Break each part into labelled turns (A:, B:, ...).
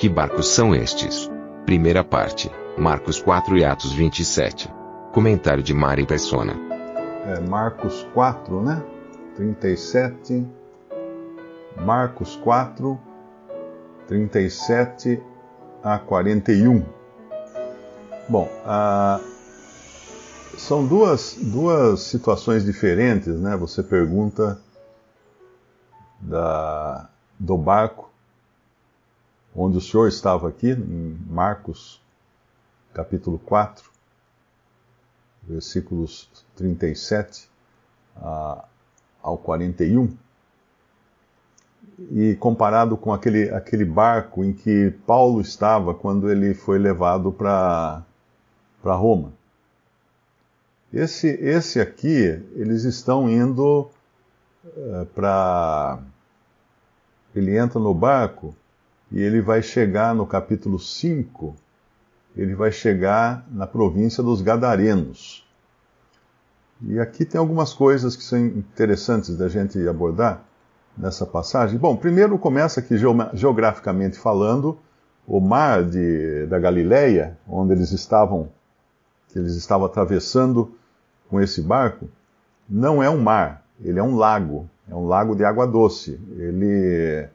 A: Que barcos são estes? Primeira parte. Marcos 4 e Atos 27. Comentário de Mari Persona.
B: É, Marcos 4, né? 37. Marcos 4, 37 a 41. Bom, ah, são duas, duas situações diferentes, né? Você pergunta da, do barco onde o Senhor estava aqui, em Marcos capítulo 4, versículos 37 a, ao 41, e comparado com aquele, aquele barco em que Paulo estava quando ele foi levado para Roma. Esse, esse aqui, eles estão indo uh, para. Ele entra no barco e ele vai chegar no capítulo 5, ele vai chegar na província dos Gadarenos. E aqui tem algumas coisas que são interessantes da gente abordar nessa passagem. Bom, primeiro começa aqui geograficamente falando, o mar de, da Galileia, onde eles estavam, que eles estavam atravessando com esse barco, não é um mar, ele é um lago, é um lago de água doce. Ele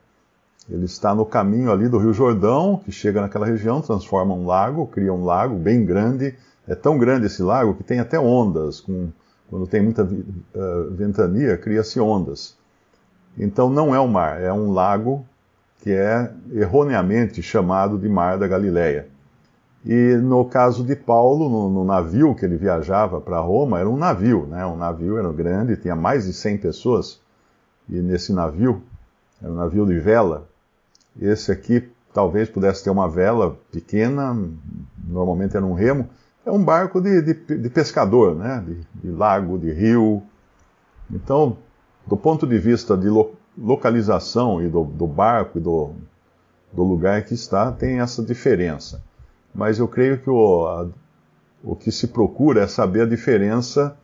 B: ele está no caminho ali do Rio Jordão, que chega naquela região, transforma um lago, cria um lago bem grande. É tão grande esse lago que tem até ondas. Com, quando tem muita uh, ventania, cria-se ondas. Então não é um mar, é um lago que é erroneamente chamado de Mar da Galileia. E no caso de Paulo, no, no navio que ele viajava para Roma, era um navio, né? Um navio era grande, tinha mais de 100 pessoas. E nesse navio, era um navio de vela, esse aqui talvez pudesse ter uma vela pequena, normalmente era um remo. É um barco de, de, de pescador, né? De, de, lago, de rio. Então, do ponto de vista de lo, localização e do, do barco e do, do, lugar que está, tem essa diferença. Mas eu creio que o, a, o que se procura é saber a diferença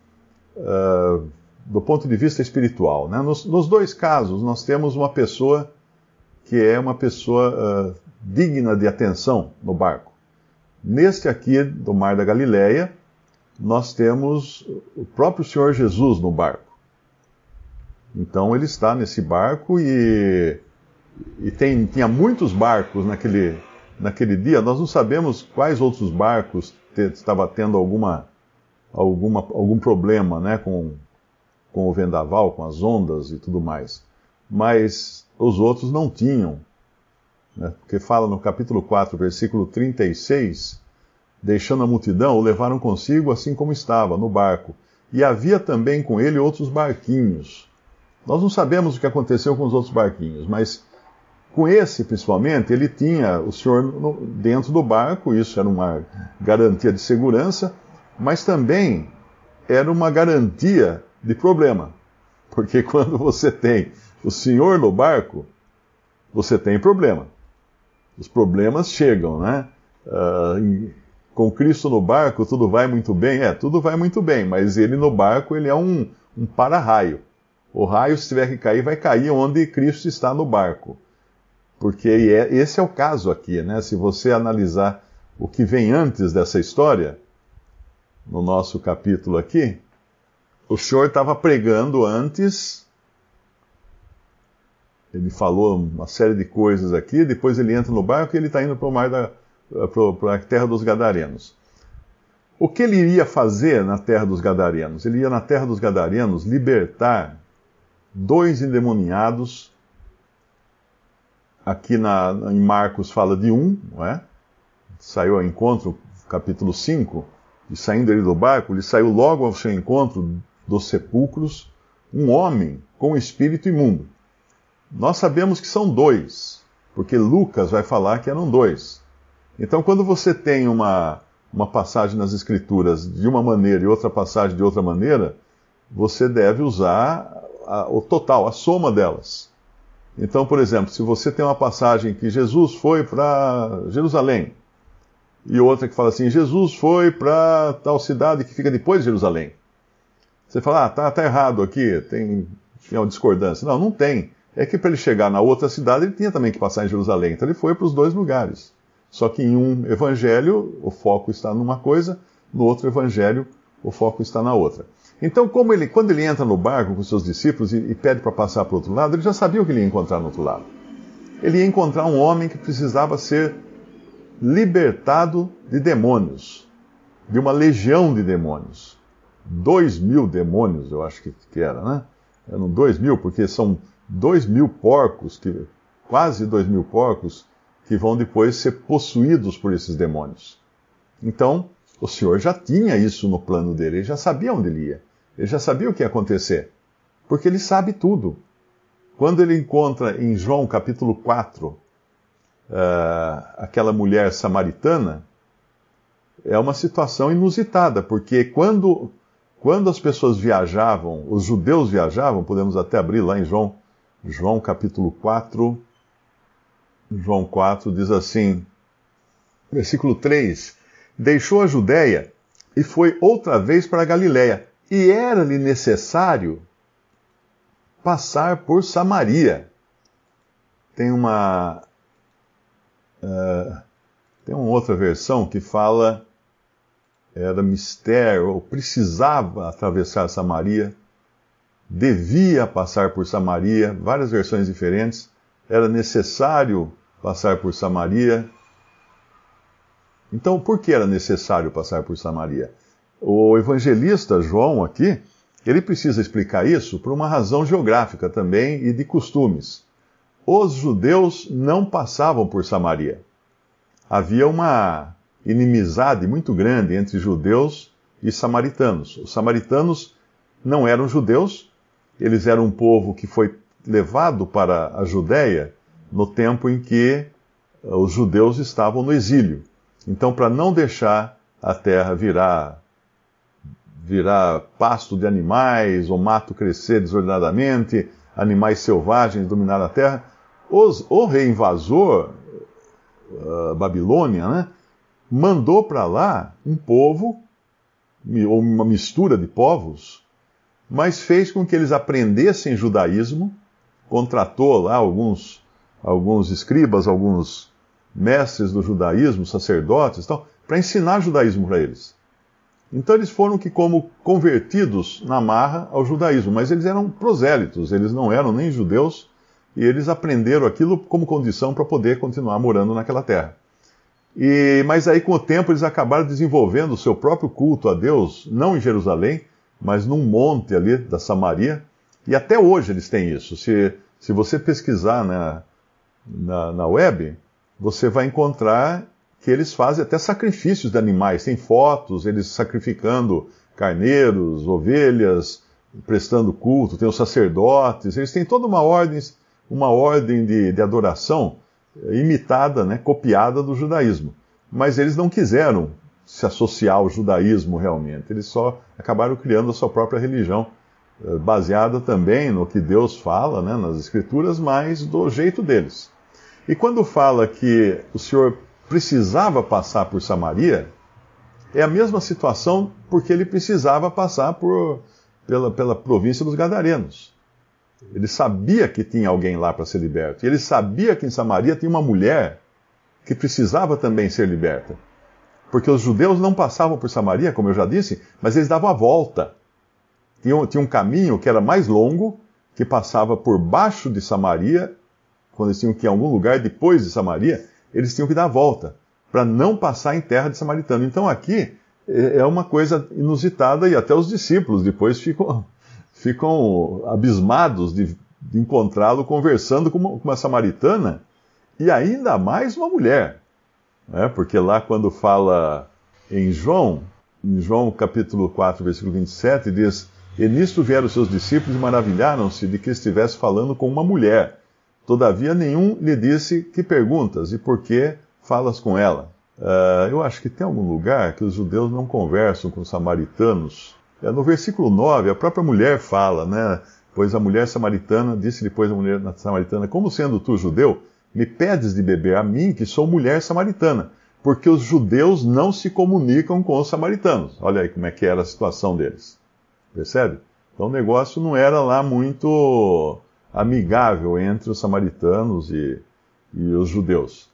B: uh, do ponto de vista espiritual. Né? Nos, nos dois casos, nós temos uma pessoa que é uma pessoa uh, digna de atenção no barco. Neste aqui do Mar da Galileia, nós temos o próprio Senhor Jesus no barco. Então ele está nesse barco e, e tem, tinha muitos barcos naquele, naquele dia. Nós não sabemos quais outros barcos te, estava tendo alguma, alguma, algum problema né, com, com o vendaval, com as ondas e tudo mais. Mas os outros não tinham. Né? Porque fala no capítulo 4, versículo 36, deixando a multidão, o levaram consigo assim como estava, no barco. E havia também com ele outros barquinhos. Nós não sabemos o que aconteceu com os outros barquinhos, mas com esse, principalmente, ele tinha o senhor dentro do barco, isso era uma garantia de segurança, mas também era uma garantia de problema. Porque quando você tem o senhor no barco, você tem problema. Os problemas chegam, né? Uh, com Cristo no barco, tudo vai muito bem? É, tudo vai muito bem, mas ele no barco, ele é um, um para-raio. O raio, se tiver que cair, vai cair onde Cristo está no barco. Porque é, esse é o caso aqui, né? Se você analisar o que vem antes dessa história, no nosso capítulo aqui, o Senhor estava pregando antes ele falou uma série de coisas aqui, depois ele entra no barco e ele está indo para o mar da a terra dos Gadarenos. O que ele iria fazer na terra dos Gadarenos? Ele ia na terra dos Gadarenos libertar dois endemoniados. Aqui na, em Marcos fala de um, não é? Saiu ao encontro, capítulo 5, e saindo ele do barco, ele saiu logo ao seu encontro dos sepulcros, um homem com espírito imundo. Nós sabemos que são dois, porque Lucas vai falar que eram dois. Então, quando você tem uma, uma passagem nas Escrituras de uma maneira e outra passagem de outra maneira, você deve usar a, o total, a soma delas. Então, por exemplo, se você tem uma passagem que Jesus foi para Jerusalém, e outra que fala assim, Jesus foi para tal cidade que fica depois de Jerusalém. Você fala, ah, tá, tá errado aqui, tem, tem uma discordância. Não, não tem. É que para ele chegar na outra cidade, ele tinha também que passar em Jerusalém. Então ele foi para os dois lugares. Só que em um evangelho, o foco está numa coisa, no outro evangelho, o foco está na outra. Então, como ele, quando ele entra no barco com seus discípulos e, e pede para passar para o outro lado, ele já sabia o que ele ia encontrar no outro lado. Ele ia encontrar um homem que precisava ser libertado de demônios, de uma legião de demônios. Dois mil demônios, eu acho que, que era, né? Eram dois mil, porque são dois mil porcos, que, quase dois mil porcos, que vão depois ser possuídos por esses demônios. Então, o Senhor já tinha isso no plano dele, ele já sabia onde ele ia, ele já sabia o que ia acontecer, porque ele sabe tudo. Quando ele encontra em João capítulo 4 uh, aquela mulher samaritana, é uma situação inusitada, porque quando, quando as pessoas viajavam, os judeus viajavam, podemos até abrir lá em João, João capítulo 4, João 4 diz assim, versículo 3: Deixou a Judéia e foi outra vez para a Galiléia, e era-lhe necessário passar por Samaria. Tem uma. Uh, tem uma outra versão que fala. Era mistério, ou precisava atravessar Samaria, devia passar por Samaria, várias versões diferentes. Era necessário passar por Samaria. Então, por que era necessário passar por Samaria? O evangelista João aqui, ele precisa explicar isso por uma razão geográfica também e de costumes. Os judeus não passavam por Samaria. Havia uma inimizade muito grande entre judeus e samaritanos. Os samaritanos não eram judeus, eles eram um povo que foi levado para a Judéia no tempo em que eh, os judeus estavam no exílio. Então, para não deixar a terra virar virar pasto de animais, o mato crescer desordenadamente, animais selvagens dominar a terra, os, o rei invasor, uh, Babilônia, né, mandou para lá um povo, ou uma mistura de povos, mas fez com que eles aprendessem judaísmo, contratou lá alguns alguns escribas, alguns mestres do judaísmo, sacerdotes, para ensinar judaísmo para eles. Então eles foram que como convertidos na marra ao judaísmo, mas eles eram prosélitos, eles não eram nem judeus, e eles aprenderam aquilo como condição para poder continuar morando naquela terra. E, mas aí com o tempo eles acabaram desenvolvendo o seu próprio culto a Deus, não em Jerusalém, mas num monte ali da Samaria, e até hoje eles têm isso. Se, se você pesquisar né, na, na web, você vai encontrar que eles fazem até sacrifícios de animais. Tem fotos, eles sacrificando carneiros, ovelhas, prestando culto, tem os sacerdotes, eles têm toda uma ordem, uma ordem de, de adoração imitada, né, copiada do judaísmo. Mas eles não quiseram se associar ao judaísmo realmente, eles só acabaram criando a sua própria religião, eh, baseada também no que Deus fala né, nas Escrituras, mas do jeito deles. E quando fala que o Senhor precisava passar por Samaria, é a mesma situação porque ele precisava passar por, pela, pela província dos Gadarenos. Ele sabia que tinha alguém lá para ser liberto. E ele sabia que em Samaria tinha uma mulher que precisava também ser liberta. Porque os judeus não passavam por Samaria, como eu já disse, mas eles davam a volta. Tinha, tinha um caminho que era mais longo, que passava por baixo de Samaria quando eles tinham que ir a algum lugar depois de Samaria, eles tinham que dar a volta, para não passar em terra de samaritano. Então aqui é, é uma coisa inusitada e até os discípulos depois ficam, ficam abismados de, de encontrá-lo conversando com uma, com uma, samaritana e ainda mais uma mulher. Né? Porque lá quando fala em João, em João capítulo 4, versículo 27, diz: E nisto vieram seus discípulos e maravilharam-se de que estivesse falando com uma mulher Todavia, nenhum lhe disse que perguntas e por que falas com ela. Uh, eu acho que tem algum lugar que os judeus não conversam com os samaritanos. É, no versículo 9, a própria mulher fala, né? Pois a mulher samaritana disse depois a mulher samaritana: Como sendo tu judeu, me pedes de beber a mim, que sou mulher samaritana? Porque os judeus não se comunicam com os samaritanos. Olha aí como é que era a situação deles. Percebe? Então o negócio não era lá muito amigável entre os samaritanos e, e os judeus.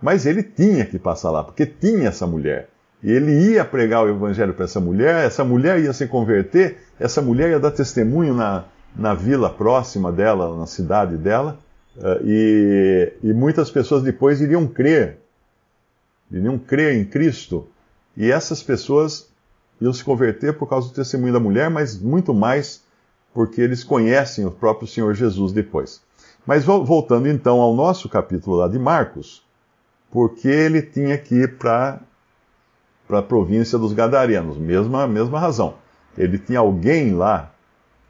B: Mas ele tinha que passar lá, porque tinha essa mulher. E ele ia pregar o evangelho para essa mulher, essa mulher ia se converter, essa mulher ia dar testemunho na, na vila próxima dela, na cidade dela, e, e muitas pessoas depois iriam crer, iriam crer em Cristo, e essas pessoas iam se converter por causa do testemunho da mulher, mas muito mais porque eles conhecem o próprio Senhor Jesus depois. Mas voltando então ao nosso capítulo lá de Marcos, porque ele tinha que ir para a província dos Gadarenos, mesma, mesma razão. Ele tinha alguém lá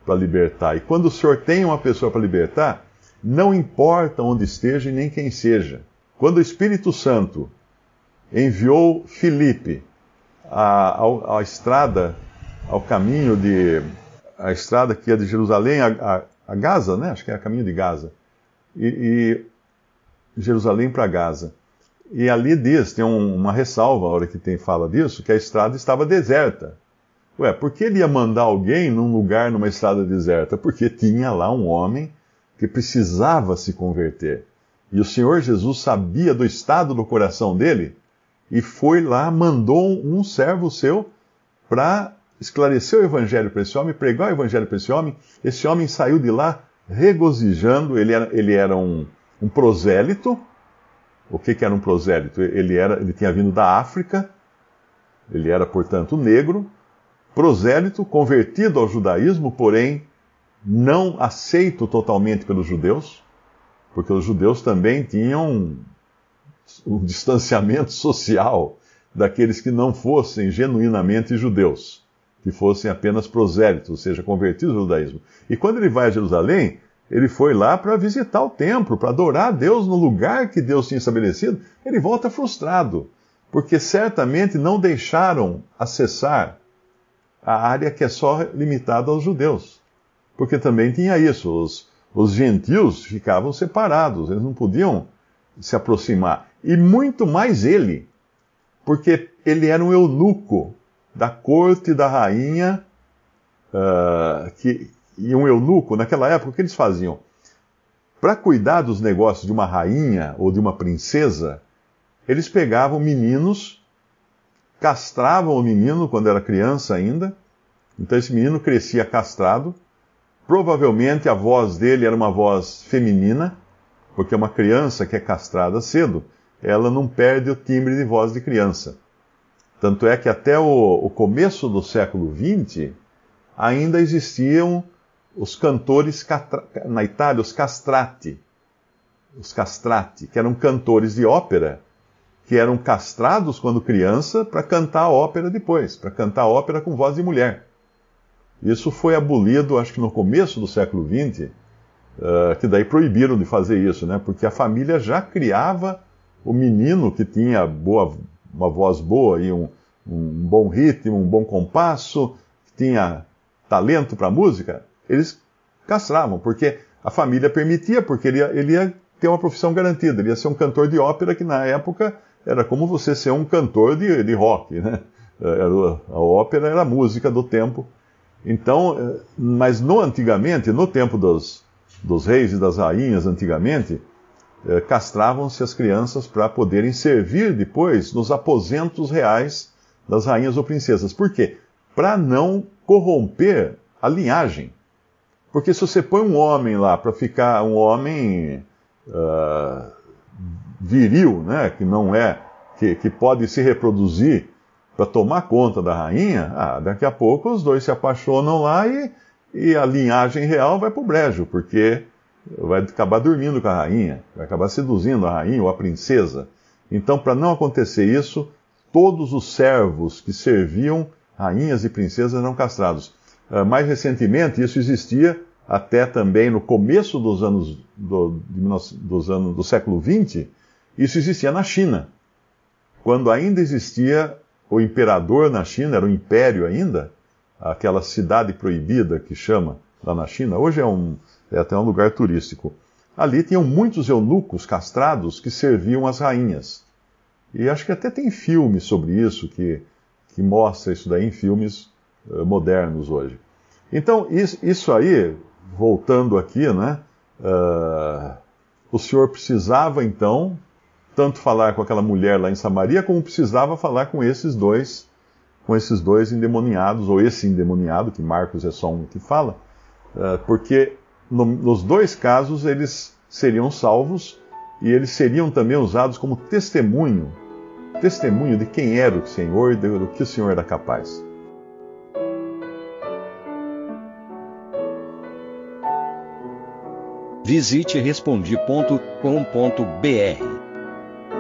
B: para libertar. E quando o Senhor tem uma pessoa para libertar, não importa onde esteja e nem quem seja. Quando o Espírito Santo enviou Filipe à, à, à estrada, ao caminho de. a estrada que ia de Jerusalém a, a, a Gaza, né? Acho que é o caminho de Gaza. E, e Jerusalém para Gaza. E ali diz, tem um, uma ressalva, a hora que tem fala disso, que a estrada estava deserta. Ué, por que ele ia mandar alguém num lugar, numa estrada deserta? Porque tinha lá um homem que precisava se converter. E o Senhor Jesus sabia do estado do coração dele e foi lá, mandou um servo seu para esclarecer o evangelho para esse homem, pregar o evangelho para esse homem. Esse homem saiu de lá regozijando, ele era, ele era um, um prosélito. O que, que era um prosélito? Ele, era, ele tinha vindo da África, ele era, portanto, negro, prosélito, convertido ao judaísmo, porém não aceito totalmente pelos judeus, porque os judeus também tinham um distanciamento social daqueles que não fossem genuinamente judeus, que fossem apenas prosélitos, ou seja, convertidos ao judaísmo. E quando ele vai a Jerusalém, ele foi lá para visitar o templo, para adorar a Deus no lugar que Deus tinha estabelecido. Ele volta frustrado, porque certamente não deixaram acessar a área que é só limitada aos judeus. Porque também tinha isso, os, os gentios ficavam separados, eles não podiam se aproximar. E muito mais ele, porque ele era um eunuco da corte da rainha, uh, que, e um eunuco, naquela época, o que eles faziam? Para cuidar dos negócios de uma rainha ou de uma princesa, eles pegavam meninos castravam o menino quando era criança ainda. Então esse menino crescia castrado. Provavelmente a voz dele era uma voz feminina, porque uma criança que é castrada cedo, ela não perde o timbre de voz de criança. Tanto é que até o, o começo do século XX ainda existiam os cantores na Itália, os castrati, os castrati, que eram cantores de ópera que eram castrados quando criança para cantar ópera depois, para cantar ópera com voz de mulher. Isso foi abolido, acho que no começo do século XX, uh, que daí proibiram de fazer isso, né? Porque a família já criava o menino que tinha boa, uma voz boa e um, um bom ritmo, um bom compasso, que tinha talento para música, eles castravam, porque a família permitia, porque ele ia, ele ia ter uma profissão garantida, ele ia ser um cantor de ópera que na época era como você ser um cantor de, de rock, né? a ópera era a música do tempo. Então, eh, mas no antigamente, no tempo dos, dos reis e das rainhas, antigamente, eh, castravam-se as crianças para poderem servir depois nos aposentos reais das rainhas ou princesas. Por quê? Para não corromper a linhagem. Porque se você põe um homem lá para ficar um homem uh, viril, né, que não é, que, que pode se reproduzir para tomar conta da rainha, ah, daqui a pouco os dois se apaixonam lá e, e a linhagem real vai para o brejo, porque vai acabar dormindo com a rainha, vai acabar seduzindo a rainha ou a princesa. Então, para não acontecer isso, todos os servos que serviam rainhas e princesas eram castrados. Uh, mais recentemente, isso existia até também no começo dos anos do, dos anos do século XX, isso existia na China. Quando ainda existia o imperador na China, era o império ainda, aquela cidade proibida que chama lá na China, hoje é, um, é até um lugar turístico. Ali tinham muitos eunucos castrados que serviam as rainhas. E acho que até tem filme sobre isso, que, que mostra isso daí em filmes uh, modernos hoje. Então, isso, isso, aí, voltando aqui, né? Uh, o senhor precisava então tanto falar com aquela mulher lá em Samaria, como precisava falar com esses dois, com esses dois endemoniados, ou esse endemoniado, que Marcos é só um que fala, uh, porque no, nos dois casos eles seriam salvos e eles seriam também usados como testemunho testemunho de quem era o Senhor e do que o Senhor era capaz.
C: Visite respondi.com.br.